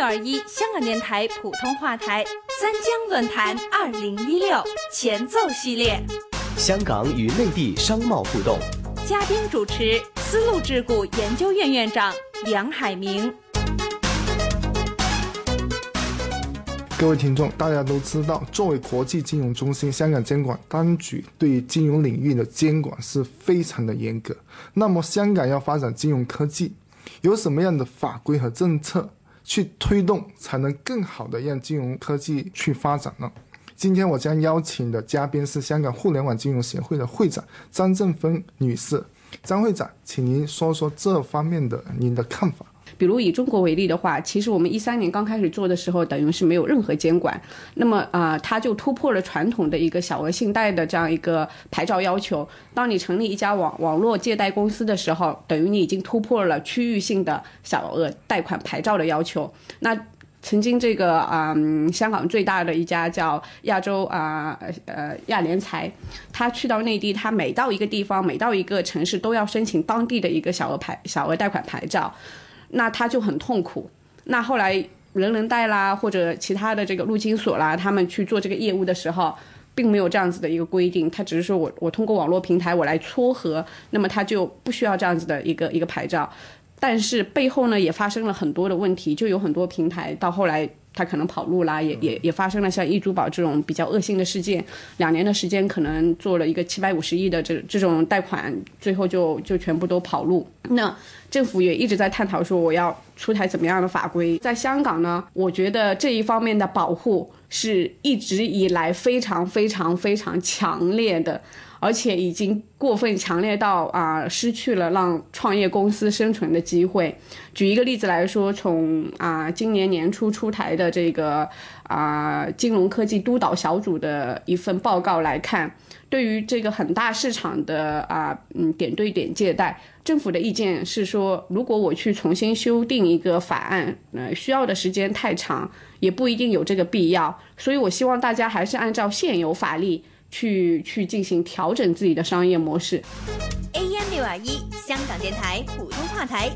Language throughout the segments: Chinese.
六二一香港电台普通话台三江论坛二零一六前奏系列，香港与内地商贸互动，嘉宾主持丝路智库研究院院长梁海明。各位听众，大家都知道，作为国际金融中心，香港监管当局对金融领域的监管是非常的严格。那么，香港要发展金融科技，有什么样的法规和政策去推动，才能更好的让金融科技去发展呢？今天我将邀请的嘉宾是香港互联网金融协会的会长张振芬女士。张会长，请您说说这方面的您的看法。比如以中国为例的话，其实我们一三年刚开始做的时候，等于是没有任何监管，那么啊，它就突破了传统的一个小额信贷的这样一个牌照要求。当你成立一家网网络借贷公司的时候，等于你已经突破了区域性的小额贷款牌照的要求。那曾经这个啊，香港最大的一家叫亚洲啊呃亚联财，他去到内地，他每到一个地方，每到一个城市都要申请当地的一个小额牌小额贷款牌照。那他就很痛苦。那后来人人贷啦，或者其他的这个陆金所啦，他们去做这个业务的时候，并没有这样子的一个规定。他只是说我我通过网络平台我来撮合，那么他就不需要这样子的一个一个牌照。但是背后呢，也发生了很多的问题，就有很多平台到后来。他可能跑路啦，也也也发生了像易珠宝这种比较恶性的事件，两年的时间可能做了一个七百五十亿的这这种贷款，最后就就全部都跑路。那政府也一直在探讨说我要出台怎么样的法规。在香港呢，我觉得这一方面的保护是一直以来非常非常非常强烈的。而且已经过分强烈到啊，失去了让创业公司生存的机会。举一个例子来说，从啊今年年初出台的这个啊金融科技督导小组的一份报告来看，对于这个很大市场的啊嗯点对点借贷，政府的意见是说，如果我去重新修订一个法案，呃需要的时间太长，也不一定有这个必要。所以我希望大家还是按照现有法律。去去进行调整自己的商业模式。AM 六二一香港电台普通话台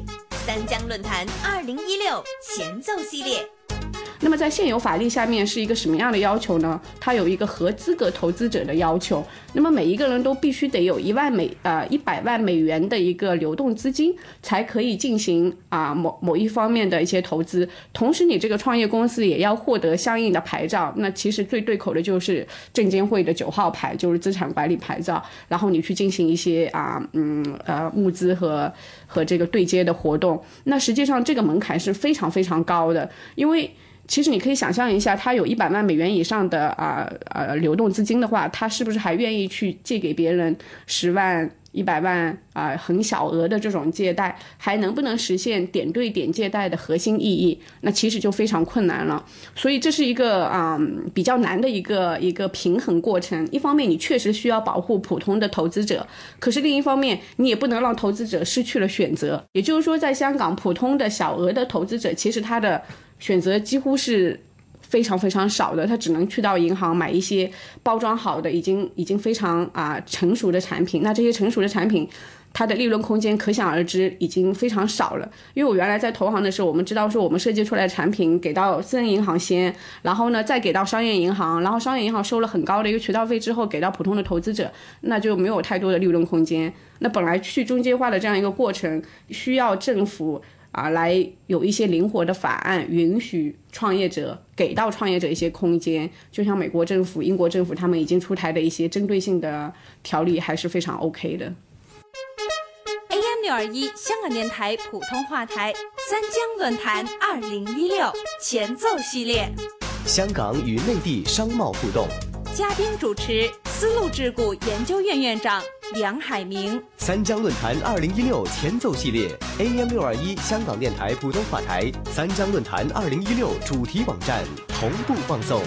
三江论坛二零一六前奏系列。那么在现有法律下面是一个什么样的要求呢？它有一个合资格投资者的要求。那么每一个人都必须得有一万美呃一百万美元的一个流动资金，才可以进行啊某某一方面的一些投资。同时，你这个创业公司也要获得相应的牌照。那其实最对口的就是证监会的九号牌，就是资产管理牌照。然后你去进行一些啊嗯呃募资和和这个对接的活动。那实际上这个门槛是非常非常高的，因为。其实你可以想象一下，他有一百万美元以上的啊呃流动资金的话，他是不是还愿意去借给别人十万、一百万啊很小额的这种借贷，还能不能实现点对点借贷的核心意义？那其实就非常困难了。所以这是一个啊比较难的一个一个平衡过程。一方面你确实需要保护普通的投资者，可是另一方面你也不能让投资者失去了选择。也就是说，在香港普通的小额的投资者，其实他的选择几乎是非常非常少的，他只能去到银行买一些包装好的、已经已经非常啊成熟的产品。那这些成熟的产品，它的利润空间可想而知已经非常少了。因为我原来在投行的时候，我们知道说我们设计出来的产品给到私人银行先，然后呢再给到商业银行，然后商业银行收了很高的一个渠道费之后给到普通的投资者，那就没有太多的利润空间。那本来去中介化的这样一个过程，需要政府。啊，来有一些灵活的法案，允许创业者给到创业者一些空间，就像美国政府、英国政府他们已经出台的一些针对性的条例，还是非常 OK 的。AM 六二一香港电台普通话台三江论坛二零一六前奏系列，香港与内地商贸互动，嘉宾主持丝路智库研究院院长。梁海明，三江论坛二零一六前奏系列，AM 六二一香港电台普通话台，三江论坛二零一六主题网站同步放送。